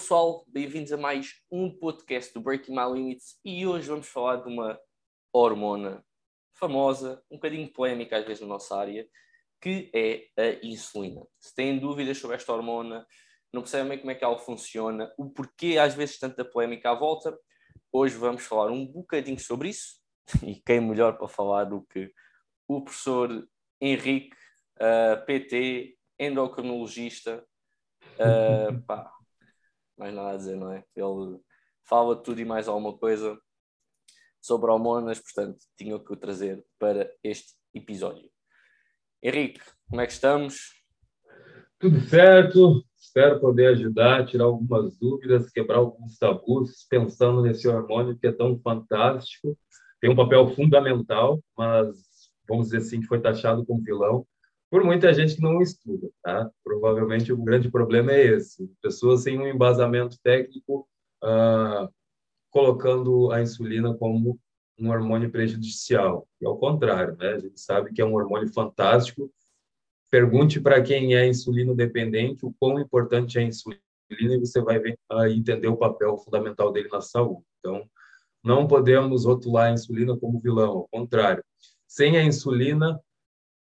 pessoal, bem-vindos a mais um podcast do Breaking My Limits e hoje vamos falar de uma hormona famosa, um bocadinho polémica às vezes na nossa área, que é a insulina. Se têm dúvidas sobre esta hormona, não percebem bem como é que ela funciona, o porquê às vezes tanta polémica à volta, hoje vamos falar um bocadinho sobre isso e quem melhor para falar do que o professor Henrique, uh, PT, endocrinologista, uh, pá, mais nada a dizer, não é? Ele fala tudo e mais alguma coisa sobre hormonas, portanto, tinha que o trazer para este episódio. Henrique, como é que estamos? Tudo certo, espero poder ajudar, tirar algumas dúvidas, quebrar alguns tabus, pensando nesse hormônio que é tão fantástico, tem um papel fundamental, mas vamos dizer assim que foi taxado como vilão por muita gente que não estuda, tá? Provavelmente o grande problema é esse: pessoas sem um embasamento técnico uh, colocando a insulina como um hormônio prejudicial. E ao contrário, né? A gente sabe que é um hormônio fantástico. Pergunte para quem é insulino dependente o quão importante é a insulina e você vai ver, entender o papel fundamental dele na saúde. Então, não podemos rotular a insulina como vilão, ao contrário. Sem a insulina,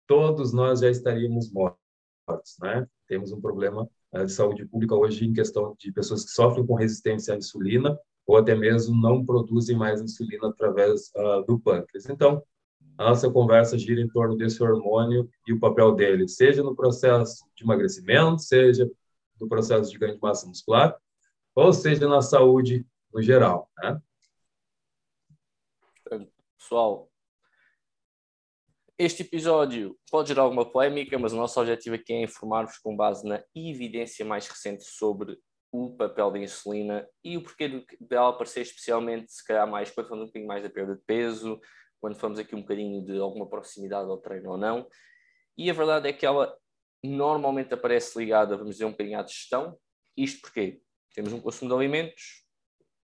todos nós já estaríamos mortos, né? Temos um problema uh, de saúde pública hoje em questão de pessoas que sofrem com resistência à insulina ou até mesmo não produzem mais insulina através uh, do pâncreas. Então, a nossa conversa gira em torno desse hormônio e o papel dele, seja no processo de emagrecimento, seja no processo de ganho de massa muscular, ou seja na saúde no geral, né? Pessoal, este episódio pode gerar alguma polémica, mas o nosso objetivo aqui é informar-vos com base na evidência mais recente sobre o papel da insulina e o porquê dela aparecer especialmente, se calhar mais quando falamos um bocadinho mais da perda de peso, quando falamos aqui um bocadinho de alguma proximidade ao treino ou não. E a verdade é que ela normalmente aparece ligada, vamos dizer, um bocadinho à digestão. Isto porque temos um consumo de alimentos,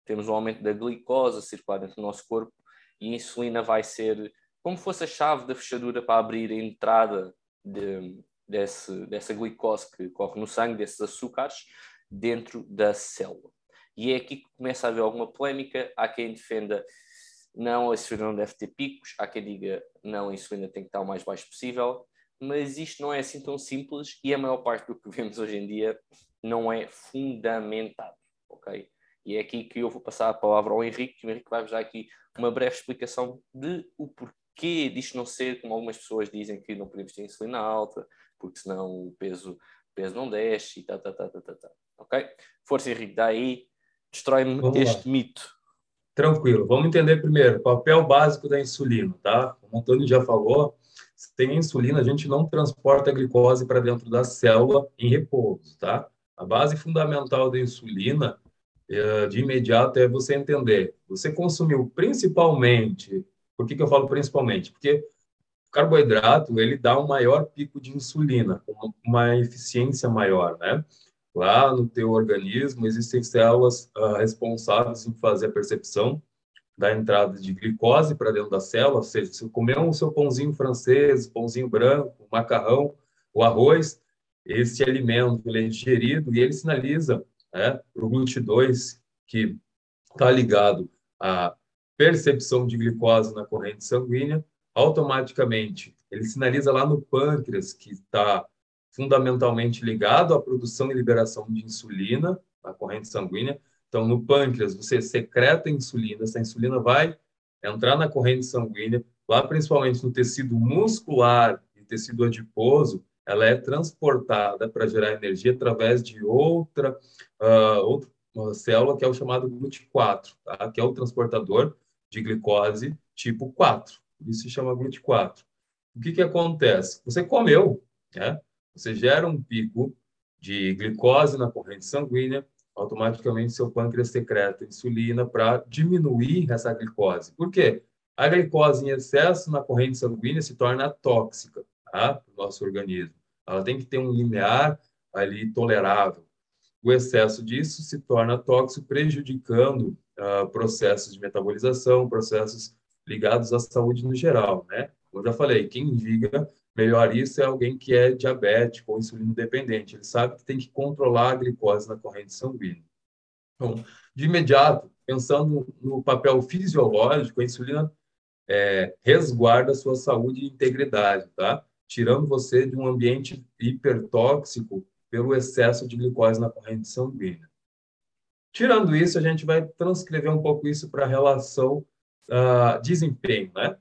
temos um aumento da glicose a circular dentro do nosso corpo e a insulina vai ser como fosse a chave da fechadura para abrir a entrada de, desse, dessa glicose que corre no sangue, desses açúcares, dentro da célula. E é aqui que começa a haver alguma polémica. Há quem defenda não, a insulina não deve ter picos, há quem diga não, a insulina tem que estar o mais baixo possível, mas isto não é assim tão simples e a maior parte do que vemos hoje em dia não é fundamentado, ok? E é aqui que eu vou passar a palavra ao Henrique, o Henrique vai-vos dar aqui uma breve explicação de o porquê porquê disto não ser, como algumas pessoas dizem, que não podemos ter insulina alta, porque senão o peso, o peso não desce e tá, tá, tá, tá, tá, tá. Ok? Força, Henrique, daí destrói-me este lá. mito. Tranquilo. Vamos entender primeiro o papel básico da insulina, tá? Como o Antônio já falou, sem insulina a gente não transporta a glicose para dentro da célula em repouso, tá? A base fundamental da insulina, eh, de imediato, é você entender. Você consumiu principalmente por que, que eu falo principalmente? Porque o carboidrato ele dá um maior pico de insulina, uma, uma eficiência maior, né? Lá no teu organismo existem células uh, responsáveis em fazer a percepção da entrada de glicose para dentro da célula, ou seja, se comer um seu pãozinho francês, pãozinho branco, macarrão, o arroz, esse alimento ele é digerido e ele sinaliza né, para o GLUT2, que está ligado a percepção de glicose na corrente sanguínea, automaticamente ele sinaliza lá no pâncreas, que está fundamentalmente ligado à produção e liberação de insulina na corrente sanguínea. Então, no pâncreas, você secreta insulina, essa insulina vai entrar na corrente sanguínea, lá principalmente no tecido muscular e tecido adiposo, ela é transportada para gerar energia através de outra, uh, outra célula, que é o chamado GLUT4, tá? que é o transportador de glicose tipo 4. Isso se chama GLUT4. O que, que acontece? Você comeu, né? você gera um pico de glicose na corrente sanguínea, automaticamente seu pâncreas secreta insulina para diminuir essa glicose. Por quê? A glicose em excesso na corrente sanguínea se torna tóxica tá? para o nosso organismo. Ela tem que ter um limiar ali tolerável. O excesso disso se torna tóxico, prejudicando uh, processos de metabolização, processos ligados à saúde no geral, né? Como eu já falei, quem indica melhor isso é alguém que é diabético ou insulino dependente. Ele sabe que tem que controlar a glicose na corrente sanguínea. Então, de imediato, pensando no papel fisiológico, a insulina é, resguarda a sua saúde e integridade, tá? Tirando você de um ambiente hipertóxico pelo excesso de glicose na corrente sanguínea. Tirando isso, a gente vai transcrever um pouco isso para a relação uh, desempenho, né?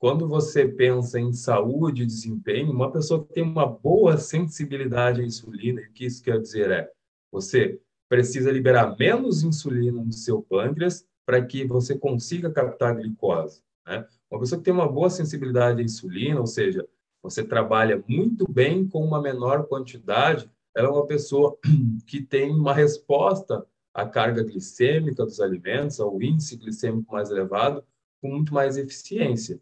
Quando você pensa em saúde e desempenho, uma pessoa que tem uma boa sensibilidade à insulina, o que isso quer dizer é, você precisa liberar menos insulina no seu pâncreas para que você consiga captar glicose. Né? Uma pessoa que tem uma boa sensibilidade à insulina, ou seja, você trabalha muito bem com uma menor quantidade, ela é uma pessoa que tem uma resposta à carga glicêmica dos alimentos, ao índice glicêmico mais elevado, com muito mais eficiência.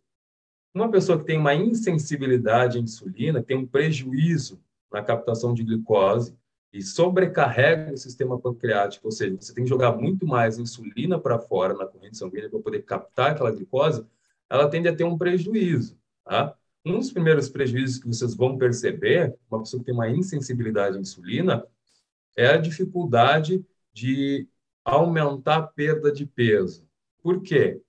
Uma pessoa que tem uma insensibilidade à insulina, tem um prejuízo na captação de glicose e sobrecarrega o sistema pancreático, ou seja, você tem que jogar muito mais insulina para fora na corrente sanguínea para poder captar aquela glicose, ela tende a ter um prejuízo, tá? Um dos primeiros prejuízos que vocês vão perceber, uma pessoa que tem uma insensibilidade à insulina, é a dificuldade de aumentar a perda de peso. Por quê?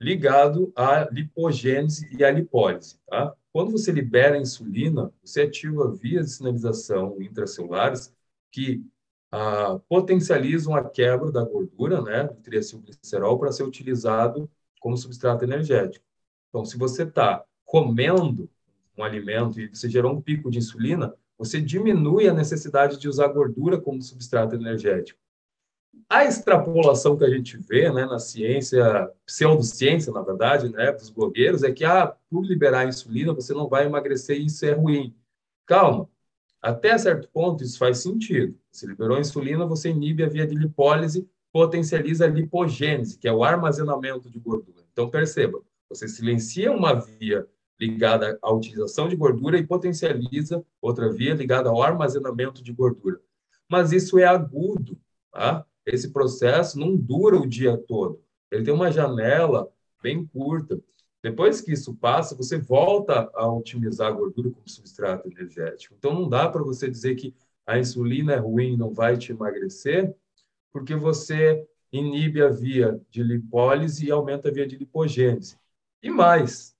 ligado à lipogênese e à lipólise. Tá? Quando você libera a insulina, você ativa vias de sinalização intracelulares que ah, potencializam a quebra da gordura, né, do triacilglicerol, para ser utilizado como substrato energético. Então, se você está comendo um alimento e você gerou um pico de insulina, você diminui a necessidade de usar gordura como substrato energético. A extrapolação que a gente vê né, na ciência, pseudociência, na verdade, né, dos blogueiros, é que ah, por liberar insulina você não vai emagrecer e isso é ruim. Calma, até certo ponto isso faz sentido. Se liberou insulina, você inibe a via de lipólise, potencializa a lipogênese, que é o armazenamento de gordura. Então, perceba, você silencia uma via ligada à utilização de gordura e potencializa outra via ligada ao armazenamento de gordura. Mas isso é agudo, tá? esse processo não dura o dia todo. Ele tem uma janela bem curta. Depois que isso passa, você volta a otimizar a gordura como substrato energético. Então, não dá para você dizer que a insulina é ruim, não vai te emagrecer, porque você inibe a via de lipólise e aumenta a via de lipogênese. E mais,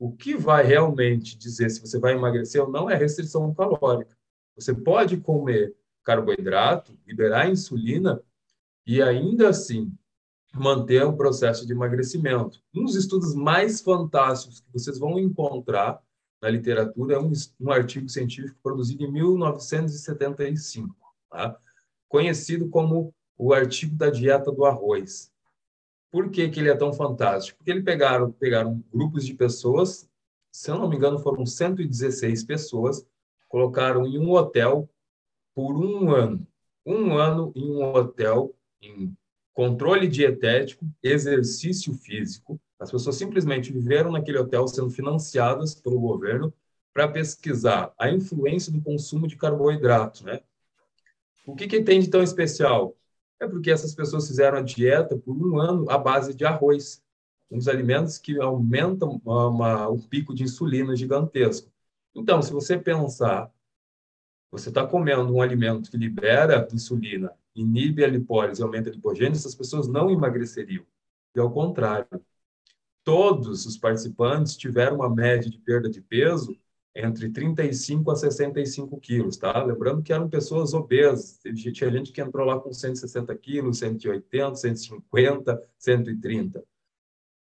o que vai realmente dizer se você vai emagrecer ou não é restrição calórica. Você pode comer carboidrato, liberar insulina e ainda assim manter o processo de emagrecimento. Um dos estudos mais fantásticos que vocês vão encontrar na literatura é um, um artigo científico produzido em 1975, tá? conhecido como o artigo da dieta do arroz. Por que, que ele é tão fantástico? Porque ele pegaram, pegaram grupos de pessoas, se eu não me engano, foram 116 pessoas, colocaram em um hotel por um ano. Um ano em um hotel em controle dietético, exercício físico. As pessoas simplesmente viveram naquele hotel sendo financiadas pelo governo para pesquisar a influência do consumo de carboidrato, né? O que, que tem de tão especial? É porque essas pessoas fizeram a dieta por um ano à base de arroz, um dos alimentos que aumentam uma, um pico de insulina gigantesco. Então, se você pensar, você está comendo um alimento que libera insulina inibe a lipólise aumenta a lipogênese, essas pessoas não emagreceriam. E ao contrário, todos os participantes tiveram uma média de perda de peso entre 35 a 65 quilos, tá? Lembrando que eram pessoas obesas. Tinha gente que entrou lá com 160 quilos, 180, 150, 130.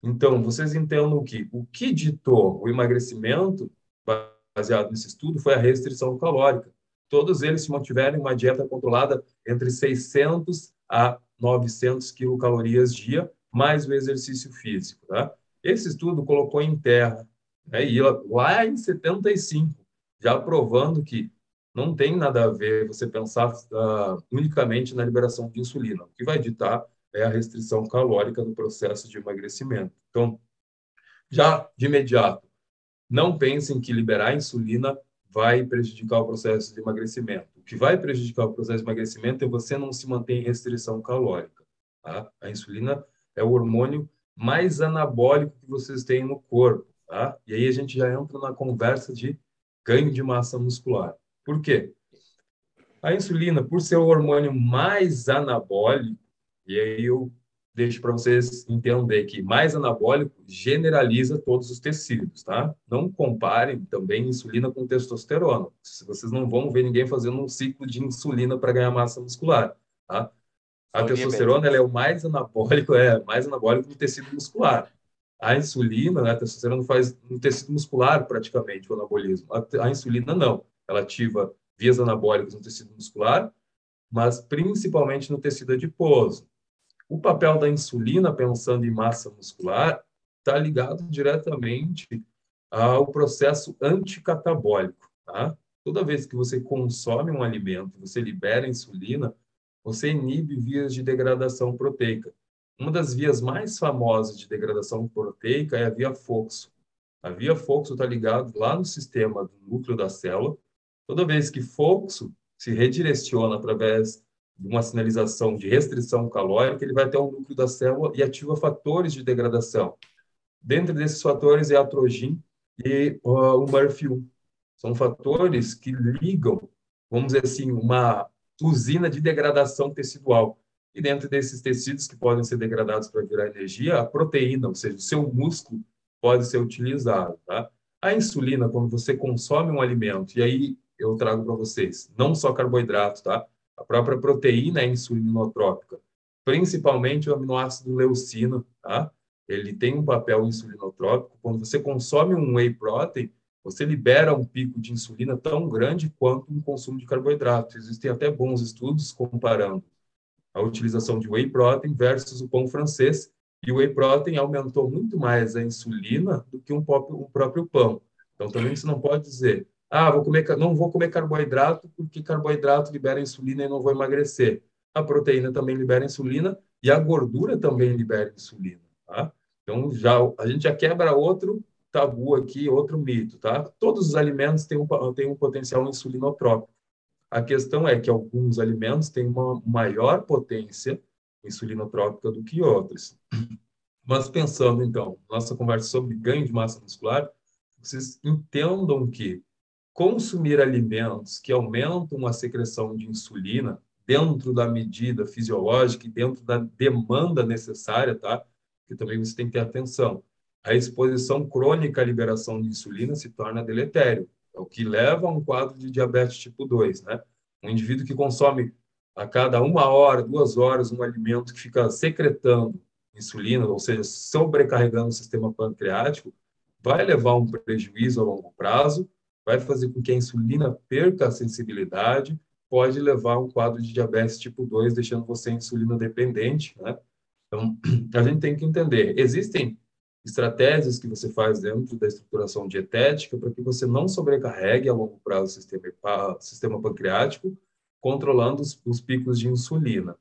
Então, vocês entendam que o que ditou o emagrecimento, baseado nesse estudo, foi a restrição calórica todos eles se mantiverem uma dieta controlada entre 600 a 900 quilocalorias dia, mais o exercício físico. Tá? Esse estudo colocou em terra, né, e lá em 75, já provando que não tem nada a ver você pensar uh, unicamente na liberação de insulina. O que vai ditar é a restrição calórica no processo de emagrecimento. Então, já de imediato, não pensem que liberar insulina vai prejudicar o processo de emagrecimento. O que vai prejudicar o processo de emagrecimento é você não se manter em restrição calórica. Tá? A insulina é o hormônio mais anabólico que vocês têm no corpo. Tá? E aí a gente já entra na conversa de ganho de massa muscular. Por quê? A insulina, por ser o hormônio mais anabólico, e aí eu deixo para vocês entender que mais anabólico generaliza todos os tecidos, tá? Não comparem também insulina com testosterona. Vocês não vão ver ninguém fazendo um ciclo de insulina para ganhar massa muscular, tá? A testosterona ela é o mais anabólico, é mais anabólico do tecido muscular. A insulina, né, a testosterona faz no tecido muscular praticamente o anabolismo. A, a insulina não, ela ativa vias anabólicas no tecido muscular, mas principalmente no tecido adiposo. O papel da insulina, pensando em massa muscular, está ligado diretamente ao processo anticatabólico. Tá? Toda vez que você consome um alimento, você libera insulina, você inibe vias de degradação proteica. Uma das vias mais famosas de degradação proteica é a via FOXO. A via FOXO está ligada lá no sistema do núcleo da célula. Toda vez que FOXO se redireciona através de uma sinalização de restrição calórica, ele vai até o núcleo da célula e ativa fatores de degradação. Dentro desses fatores é a trogin e uh, o MRF1. São fatores que ligam, vamos dizer assim, uma usina de degradação tecidual. E dentro desses tecidos que podem ser degradados para virar energia, a proteína, ou seja, o seu músculo, pode ser utilizado. Tá? A insulina, quando você consome um alimento, e aí eu trago para vocês, não só carboidrato, tá? A própria proteína é insulinotrópica, principalmente o aminoácido leucina, tá? Ele tem um papel insulinotrópico. Quando você consome um whey protein, você libera um pico de insulina tão grande quanto um consumo de carboidrato. Existem até bons estudos comparando a utilização de whey protein versus o pão francês, e o whey protein aumentou muito mais a insulina do que um próprio, um próprio pão. Então, também você não pode dizer, ah, vou comer, não vou comer carboidrato porque carboidrato libera insulina e não vou emagrecer. A proteína também libera insulina e a gordura também libera insulina, tá? Então já a gente já quebra outro tabu aqui, outro mito, tá? Todos os alimentos têm um, têm um potencial insulinotrópico. A questão é que alguns alimentos têm uma maior potência insulinotrópica do que outros. Mas pensando então, nossa conversa sobre ganho de massa muscular, vocês entendam que consumir alimentos que aumentam a secreção de insulina dentro da medida fisiológica e dentro da demanda necessária, tá? Que também você tem que ter atenção. A exposição crônica à liberação de insulina se torna deletério, o que leva a um quadro de diabetes tipo 2, né? Um indivíduo que consome a cada uma hora, duas horas, um alimento que fica secretando insulina, ou seja, sobrecarregando o sistema pancreático, vai levar um prejuízo a longo prazo vai fazer com que a insulina perca a sensibilidade, pode levar a um quadro de diabetes tipo 2, deixando você insulina dependente, né? Então, a gente tem que entender, existem estratégias que você faz dentro da estruturação dietética para que você não sobrecarregue a longo prazo o sistema, sistema pancreático, controlando os, os picos de insulina.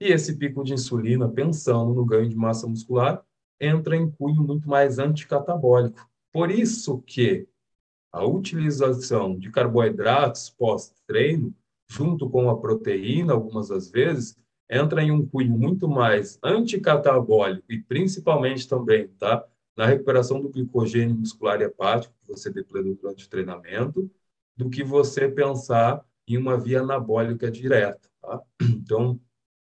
E esse pico de insulina, pensando no ganho de massa muscular, entra em cunho muito mais anticatabólico. Por isso que a utilização de carboidratos pós-treino, junto com a proteína, algumas das vezes, entra em um cunho muito mais anticatabólico e principalmente também, tá? Na recuperação do glicogênio muscular hepático que você depletou durante o treinamento, do que você pensar em uma via anabólica direta, tá? Então,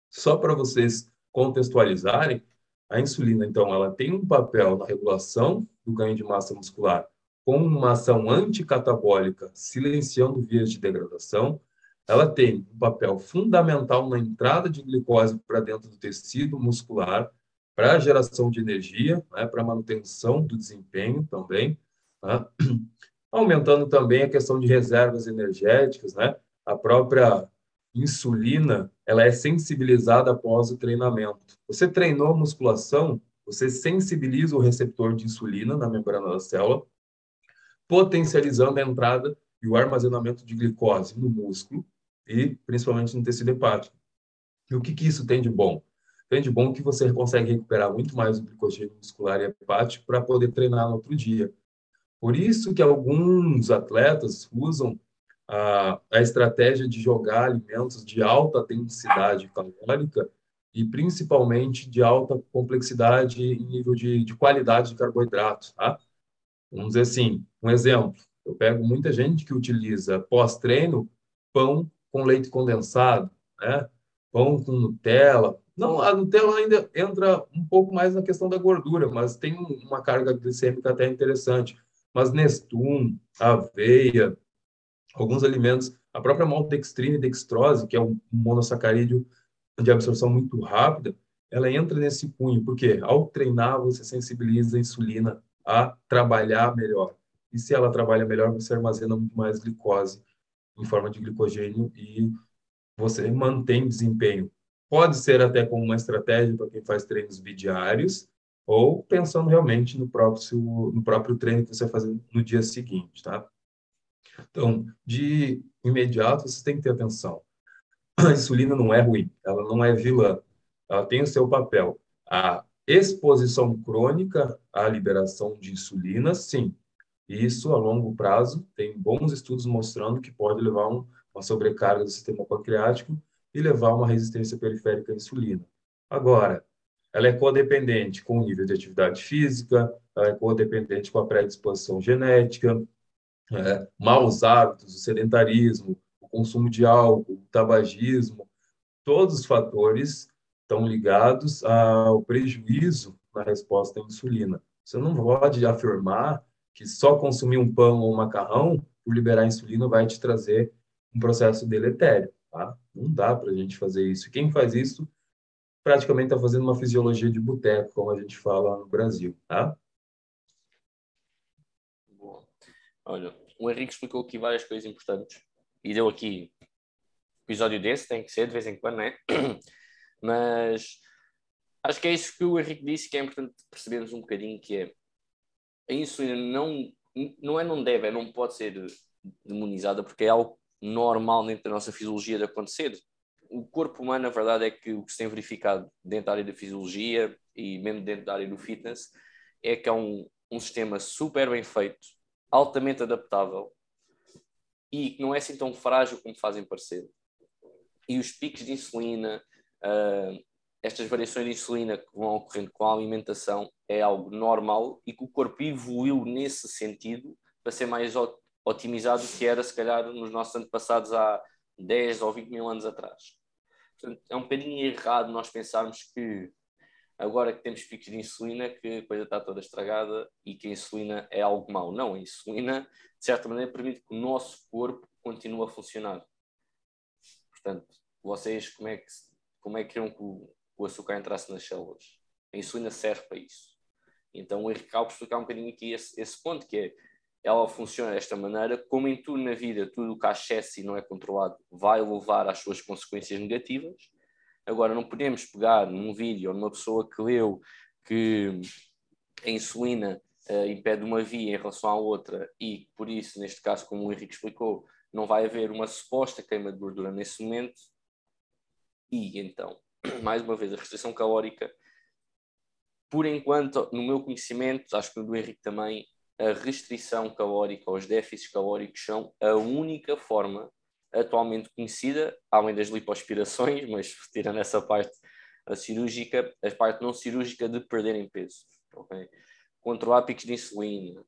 só para vocês contextualizarem, a insulina, então, ela tem um papel na regulação do ganho de massa muscular com uma ação anticatabólica, silenciando vias de degradação, ela tem um papel fundamental na entrada de glicose para dentro do tecido muscular, para a geração de energia, né, para a manutenção do desempenho também, né? aumentando também a questão de reservas energéticas, né? A própria insulina, ela é sensibilizada após o treinamento. Você treinou musculação, você sensibiliza o receptor de insulina na membrana da célula, potencializando a entrada e o armazenamento de glicose no músculo e principalmente no tecido hepático. E o que, que isso tem de bom? Tem de bom que você consegue recuperar muito mais o glicogênio muscular e hepático para poder treinar no outro dia. Por isso que alguns atletas usam a, a estratégia de jogar alimentos de alta densidade calórica e principalmente de alta complexidade em nível de, de qualidade de carboidratos, tá? Vamos dizer assim, um exemplo, eu pego muita gente que utiliza pós-treino pão com leite condensado, né? pão com Nutella. Não, a Nutella ainda entra um pouco mais na questão da gordura, mas tem uma carga glicêmica até interessante. Mas Nestum, aveia, alguns alimentos, a própria maltodextrina e dextrose, que é um monossacarídeo de absorção muito rápida, ela entra nesse cunho, porque ao treinar você sensibiliza a insulina a trabalhar melhor. E se ela trabalha melhor, você armazena muito mais glicose em forma de glicogênio e você mantém desempenho. Pode ser até como uma estratégia para quem faz treinos bidiários, ou pensando realmente no próprio, no próprio treino que você vai fazer no dia seguinte, tá? Então, de imediato, você tem que ter atenção. A insulina não é ruim, ela não é vilã, ela tem o seu papel. A exposição crônica à liberação de insulina, sim. Isso, a longo prazo, tem bons estudos mostrando que pode levar um, uma sobrecarga do sistema pancreático e levar a uma resistência periférica à insulina. Agora, ela é codependente com o nível de atividade física, ela é codependente com a predisposição genética, é, maus hábitos, o sedentarismo, o consumo de álcool, o tabagismo, todos os fatores estão ligados ao prejuízo na resposta à insulina. Você não pode afirmar que só consumir um pão ou um macarrão por liberar insulina vai te trazer um processo deletério, tá? Não dá para a gente fazer isso. Quem faz isso praticamente está fazendo uma fisiologia de boteco, como a gente fala no Brasil, tá? Boa. Olha, o Henrique explicou aqui várias coisas importantes e deu aqui episódio desse, tem que ser de vez em quando, né? Mas acho que é isso que o Henrique disse que é importante percebermos um bocadinho que é a insulina não, não é não deve, é não pode ser demonizada porque é algo normal dentro da nossa fisiologia de acontecer. O corpo humano, na verdade, é que o que se tem verificado dentro da área da fisiologia e mesmo dentro da área do fitness é que é um, um sistema super bem feito, altamente adaptável e que não é assim tão frágil como fazem parecer. E os picos de insulina, uh, estas variações de insulina que vão ocorrendo com a alimentação é algo normal e que o corpo evoluiu nesse sentido para ser mais otimizado do que era, se calhar, nos nossos antepassados há 10 ou 20 mil anos atrás. Portanto, é um bocadinho errado nós pensarmos que agora que temos picos de insulina, que a coisa está toda estragada e que a insulina é algo mau. Não, a insulina, de certa maneira, permite que o nosso corpo continue a funcionar. Portanto, vocês, como é que, como é que queriam que o, o açúcar entrasse nas células? A insulina serve para isso. Então, o Henrique Calvo explicar um bocadinho aqui esse, esse ponto, que é ela funciona desta maneira, como em tudo na vida, tudo o que há excesso e não é controlado vai levar às suas consequências negativas. Agora, não podemos pegar num vídeo ou numa pessoa que leu que a insulina uh, impede uma via em relação à outra e, por isso, neste caso, como o Henrique explicou, não vai haver uma suposta queima de gordura nesse momento. E, então, mais uma vez, a restrição calórica, por enquanto, no meu conhecimento, acho que no do Henrique também, a restrição calórica, os déficits calóricos são a única forma atualmente conhecida, além das lipoaspirações, mas tirando essa parte a cirúrgica, a parte não cirúrgica de perderem peso. Okay? Controlar picos de insulina,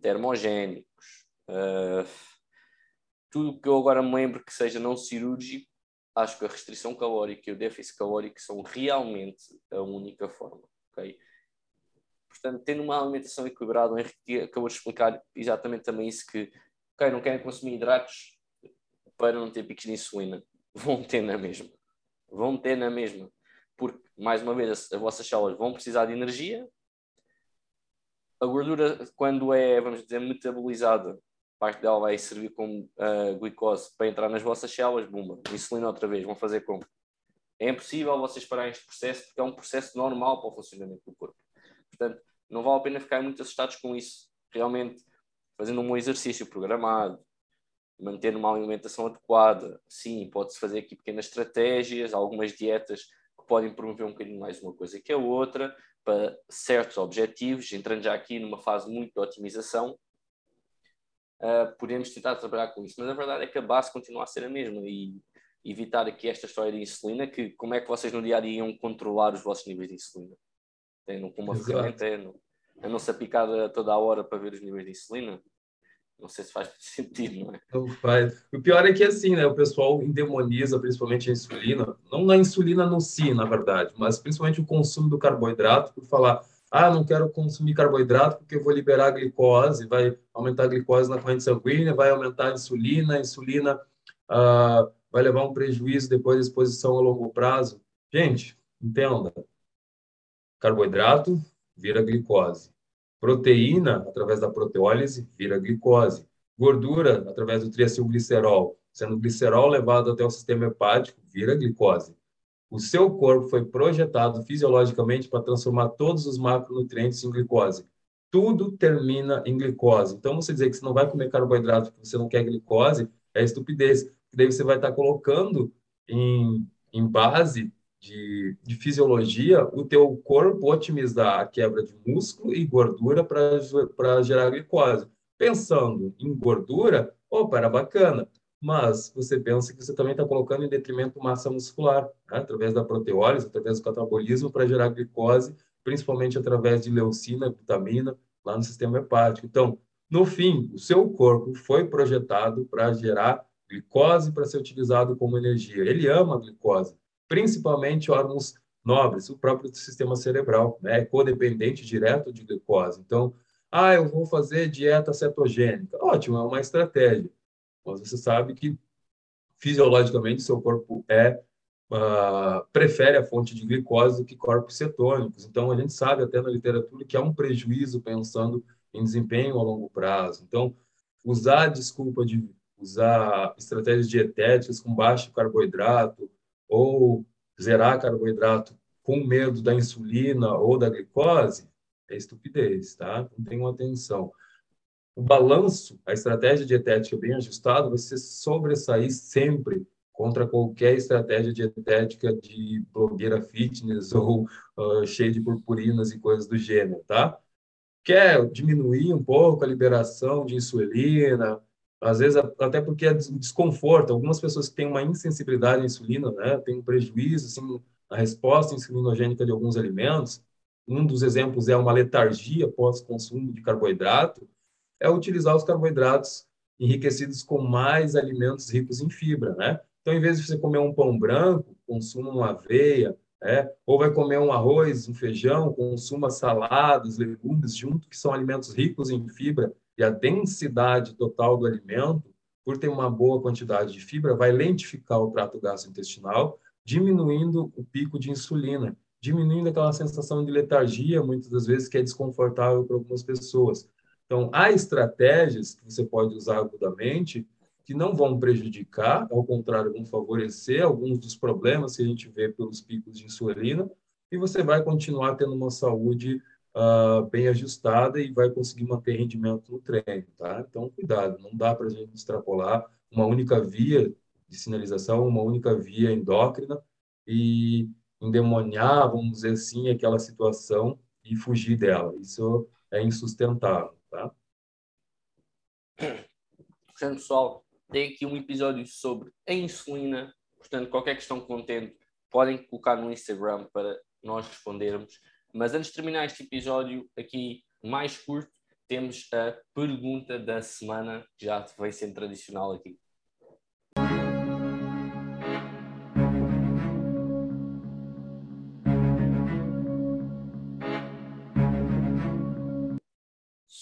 termogénicos, uh, tudo que eu agora me lembro que seja não cirúrgico, acho que a restrição calórica e o déficit calórico são realmente a única forma. Portanto, tendo uma alimentação equilibrada, o Henrique acabou de explicar exatamente também isso que, ok, não querem consumir hidratos para não ter picos de insulina. Vão ter na mesma. Vão ter na mesma. Porque, mais uma vez, as, as vossas células vão precisar de energia. A gordura, quando é, vamos dizer, metabolizada, parte dela vai servir como uh, glicose para entrar nas vossas células, bumba, insulina outra vez, vão fazer como? É impossível vocês pararem este processo porque é um processo normal para o funcionamento do corpo. Portanto, não vale a pena ficar muito assustados com isso. Realmente, fazendo um bom exercício programado, manter uma alimentação adequada, sim, pode-se fazer aqui pequenas estratégias, algumas dietas que podem promover um bocadinho mais uma coisa que a outra, para certos objetivos, entrando já aqui numa fase muito de otimização, uh, podemos tentar trabalhar com isso. Mas a verdade é que a base continua a ser a mesma e evitar aqui esta história de insulina, que como é que vocês no dia a dia iam controlar os vossos níveis de insulina? Tem uma Exato. ferramenta, é, não, é não se apicar toda a hora para ver os níveis de insulina. Não sei se faz sentido, não é? Não faz. O pior é que assim, né? O pessoal endemoniza principalmente a insulina, não na insulina no si, na verdade, mas principalmente o consumo do carboidrato, por falar, ah, não quero consumir carboidrato porque eu vou liberar a glicose, vai aumentar a glicose na corrente sanguínea, vai aumentar a insulina, a insulina ah, vai levar um prejuízo depois da exposição a longo prazo. Gente, entenda. Carboidrato vira glicose. Proteína, através da proteólise, vira glicose. Gordura, através do triacilglicerol, sendo glicerol levado até o sistema hepático, vira glicose. O seu corpo foi projetado fisiologicamente para transformar todos os macronutrientes em glicose. Tudo termina em glicose. Então, você dizer que você não vai comer carboidrato porque você não quer glicose é estupidez. Daí você vai estar colocando em, em base de, de fisiologia o teu corpo otimizar a quebra de músculo e gordura para gerar glicose. Pensando em gordura, opa, era bacana mas você pensa que você também está colocando em detrimento massa muscular, né? através da proteólise, através do catabolismo, para gerar glicose, principalmente através de leucina, vitamina, lá no sistema hepático. Então, no fim, o seu corpo foi projetado para gerar glicose para ser utilizado como energia. Ele ama a glicose, principalmente órgãos nobres, o próprio sistema cerebral, né? é codependente direto de glicose. Então, ah, eu vou fazer dieta cetogênica. Ótimo, é uma estratégia. Mas você sabe que fisiologicamente seu corpo é uh, prefere a fonte de glicose do que corpos cetônicos. Então a gente sabe até na literatura que há um prejuízo pensando em desempenho a longo prazo. Então usar a desculpa de usar estratégias dietéticas com baixo carboidrato ou zerar carboidrato com medo da insulina ou da glicose é estupidez, tá? Então tenham atenção o balanço, a estratégia dietética bem ajustada, vai sobressair sempre contra qualquer estratégia dietética de blogueira fitness ou uh, cheia de purpurinas e coisas do gênero, tá? Quer diminuir um pouco a liberação de insulina, às vezes até porque é desconforto. Algumas pessoas que têm uma insensibilidade à insulina, né, tem um prejuízo assim, na resposta insulinogênica de alguns alimentos. Um dos exemplos é uma letargia pós-consumo de carboidrato, é utilizar os carboidratos enriquecidos com mais alimentos ricos em fibra, né? Então, em vez de você comer um pão branco, consuma uma aveia, né? ou vai comer um arroz, um feijão, consuma saladas, legumes junto, que são alimentos ricos em fibra, e a densidade total do alimento, por ter uma boa quantidade de fibra, vai lentificar o trato gastrointestinal, diminuindo o pico de insulina, diminuindo aquela sensação de letargia, muitas das vezes, que é desconfortável para algumas pessoas. Então, há estratégias que você pode usar agudamente que não vão prejudicar, ao contrário, vão favorecer alguns dos problemas que a gente vê pelos picos de insulina, e você vai continuar tendo uma saúde uh, bem ajustada e vai conseguir manter rendimento no treino, tá? Então, cuidado, não dá para a gente extrapolar uma única via de sinalização, uma única via endócrina e endemoniar, vamos dizer assim, aquela situação e fugir dela. Isso é insustentável. Tá? Portanto, pessoal, tem aqui um episódio sobre a insulina. Portanto, qualquer questão que contente, podem colocar no Instagram para nós respondermos. Mas antes de terminar este episódio aqui mais curto, temos a pergunta da semana, que já vai sendo tradicional aqui.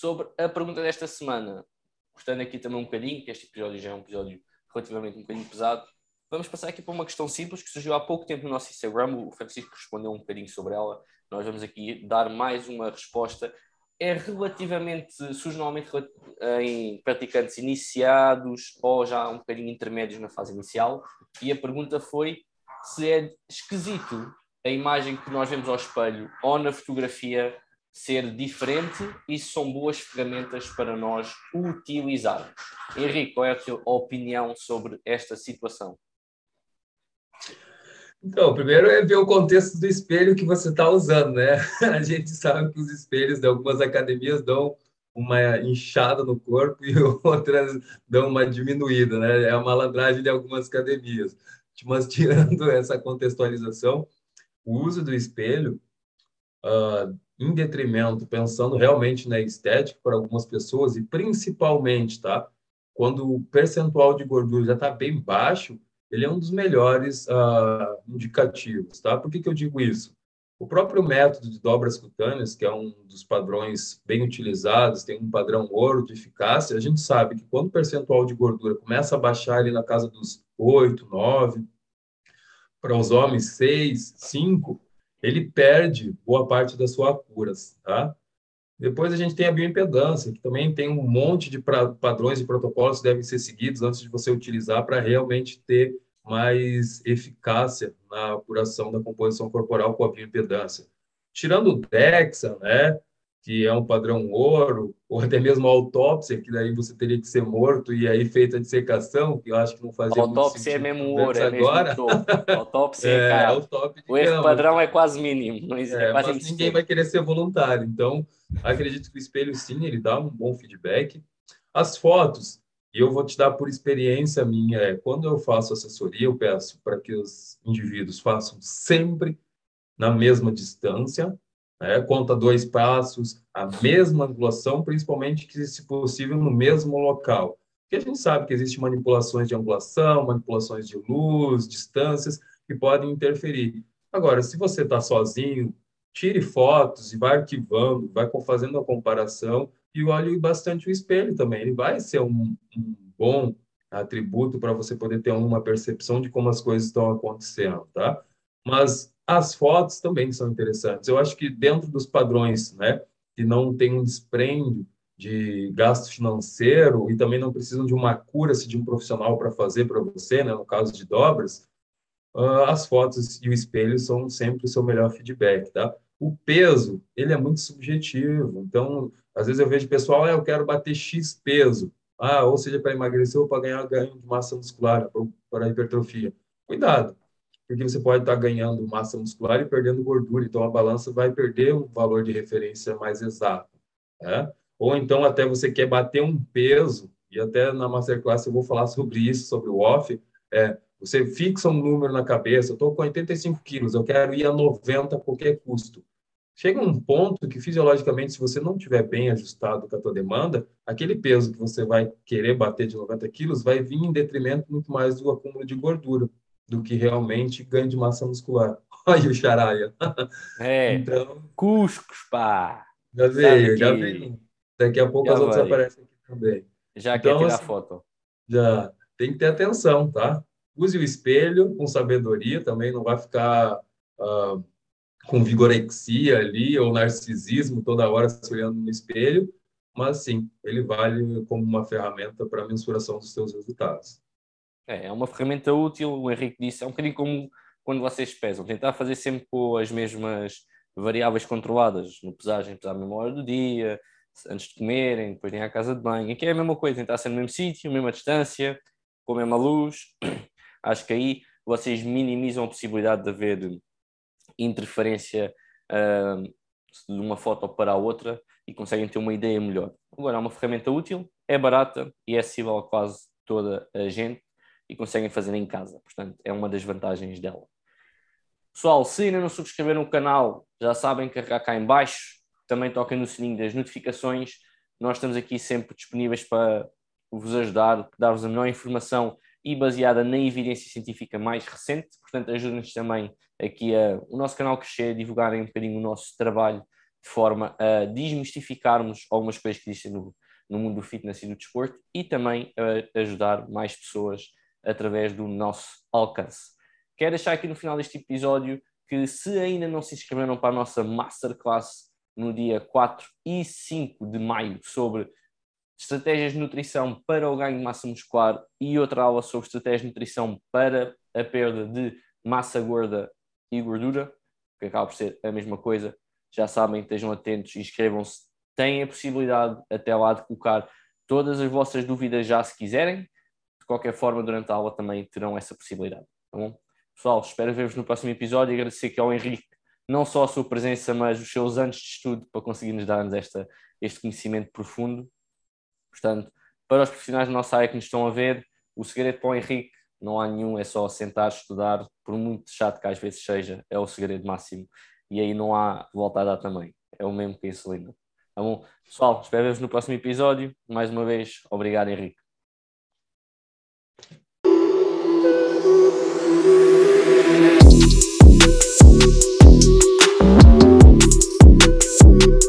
sobre a pergunta desta semana. Gostando aqui também um bocadinho, que este episódio já é um episódio relativamente um bocadinho pesado, vamos passar aqui para uma questão simples que surgiu há pouco tempo no nosso Instagram. O Francisco respondeu um bocadinho sobre ela. Nós vamos aqui dar mais uma resposta. É relativamente, surge normalmente em praticantes iniciados ou já um bocadinho intermédios na fase inicial. E a pergunta foi se é esquisito a imagem que nós vemos ao espelho ou na fotografia ser diferente e são boas ferramentas para nós utilizar. Henrique, qual é a tua opinião sobre esta situação? Então, primeiro é ver o contexto do espelho que você está usando, né? A gente sabe que os espelhos de algumas academias dão uma inchada no corpo e outras dão uma diminuída, né? É a malandragem de algumas academias. Mas tirando essa contextualização, o uso do espelho uh, em detrimento, pensando realmente na estética para algumas pessoas e principalmente, tá? Quando o percentual de gordura já está bem baixo, ele é um dos melhores uh, indicativos, tá? Por que, que eu digo isso? O próprio método de dobras cutâneas, que é um dos padrões bem utilizados, tem um padrão ouro de eficácia, a gente sabe que quando o percentual de gordura começa a baixar ali na casa dos 8, 9, para os homens 6, 5, ele perde boa parte das suas curas, tá? Depois a gente tem a bioimpedância, que também tem um monte de padrões e protocolos que devem ser seguidos antes de você utilizar para realmente ter mais eficácia na apuração da composição corporal com a bioimpedância. Tirando o DEXA, né, que é um padrão ouro, ou até mesmo a autópsia, que daí você teria que ser morto e aí feita a dissecação, que eu acho que não fazia a autópsia é mesmo ouro, é agora. mesmo autópsia é, é o top O erro padrão é quase mínimo, não existe, é, é quase mas ninguém vai querer ser voluntário, então acredito que o espelho sim, ele dá um bom feedback. As fotos, eu vou te dar por experiência minha, é, quando eu faço assessoria, eu peço para que os indivíduos façam sempre na mesma distância, né? conta dois passos, a mesma angulação, principalmente que, se possível, no mesmo local. Porque a gente sabe que existem manipulações de angulação, manipulações de luz, distâncias, que podem interferir. Agora, se você está sozinho, tire fotos e vai arquivando, vai fazendo a comparação e olhe bastante o espelho também. Ele vai ser um, um bom atributo para você poder ter uma percepção de como as coisas estão acontecendo, tá? Mas as fotos também são interessantes. Eu acho que dentro dos padrões, né, que não tem um desprende de gasto financeiro e também não precisam de uma cura-se de um profissional para fazer para você, né, no caso de dobras, uh, as fotos e o espelho são sempre o seu melhor feedback, tá? O peso, ele é muito subjetivo. Então, às vezes eu vejo pessoal, ah, eu quero bater X peso. Ah, ou seja, para emagrecer ou para ganhar ganho de massa muscular, para hipertrofia. Cuidado, porque você pode estar ganhando massa muscular e perdendo gordura, então a balança vai perder um valor de referência mais exato. Né? Ou então até você quer bater um peso, e até na Masterclass eu vou falar sobre isso, sobre o off, é, você fixa um número na cabeça, eu estou com 85 quilos, eu quero ir a 90 a qualquer custo. Chega um ponto que, fisiologicamente, se você não estiver bem ajustado com a tua demanda, aquele peso que você vai querer bater de 90 quilos vai vir em detrimento muito mais do acúmulo de gordura do que realmente ganho de massa muscular. Olha o charaia. É, então, Cuscos, pá. Já veio, já veio. Daqui a pouco já as outras aparecem aqui também. Já então, quer tirar assim, foto. Já. Tem que ter atenção, tá? Use o espelho com sabedoria também, não vai ficar uh, com vigorexia ali ou narcisismo toda hora se olhando no espelho, mas sim, ele vale como uma ferramenta para a mensuração dos seus resultados. É, é uma ferramenta útil, o Henrique disse, é um bocadinho como quando vocês pesam, tentar fazer sempre com as mesmas variáveis controladas, no pesagem, pesar a hora do dia, antes de comerem, depois nem à casa de banho. Aqui é a mesma coisa, tentar ser no mesmo sítio, mesma distância, com a mesma luz. Acho que aí vocês minimizam a possibilidade de haver interferência uh, de uma foto para a outra e conseguem ter uma ideia melhor. Agora, é uma ferramenta útil, é barata e é acessível a quase toda a gente e conseguem fazer em casa. Portanto, é uma das vantagens dela. Pessoal, se ainda não subscreveram o canal, já sabem carregar cá em baixo. Também toquem no sininho das notificações. Nós estamos aqui sempre disponíveis para vos ajudar, dar-vos a melhor informação e baseada na evidência científica mais recente. Portanto, ajudem-nos também aqui a o nosso canal crescer, divulgarem um bocadinho o nosso trabalho de forma a desmistificarmos algumas coisas que existem no, no mundo do fitness e do desporto e também a ajudar mais pessoas através do nosso alcance. Quero deixar aqui no final deste episódio que se ainda não se inscreveram para a nossa Masterclass no dia 4 e 5 de maio sobre estratégias de nutrição para o ganho de massa muscular e outra aula sobre estratégias de nutrição para a perda de massa gorda e gordura, que acaba por ser a mesma coisa. Já sabem, estejam atentos, inscrevam-se. Têm a possibilidade até lá de colocar todas as vossas dúvidas já se quiserem de qualquer forma, durante a aula também terão essa possibilidade. Tá bom? Pessoal, espero ver-vos no próximo episódio e agradecer aqui ao Henrique não só a sua presença, mas os seus anos de estudo para conseguir-nos dar-nos esta, este conhecimento profundo. Portanto, para os profissionais da nossa área que nos estão a ver, o segredo para o Henrique não há nenhum, é só sentar, estudar, por muito chato que às vezes seja, é o segredo máximo. E aí não há volta a dar também. é o mesmo que a insulina. Tá bom? Pessoal, espero ver-vos no próximo episódio. Mais uma vez, obrigado, Henrique.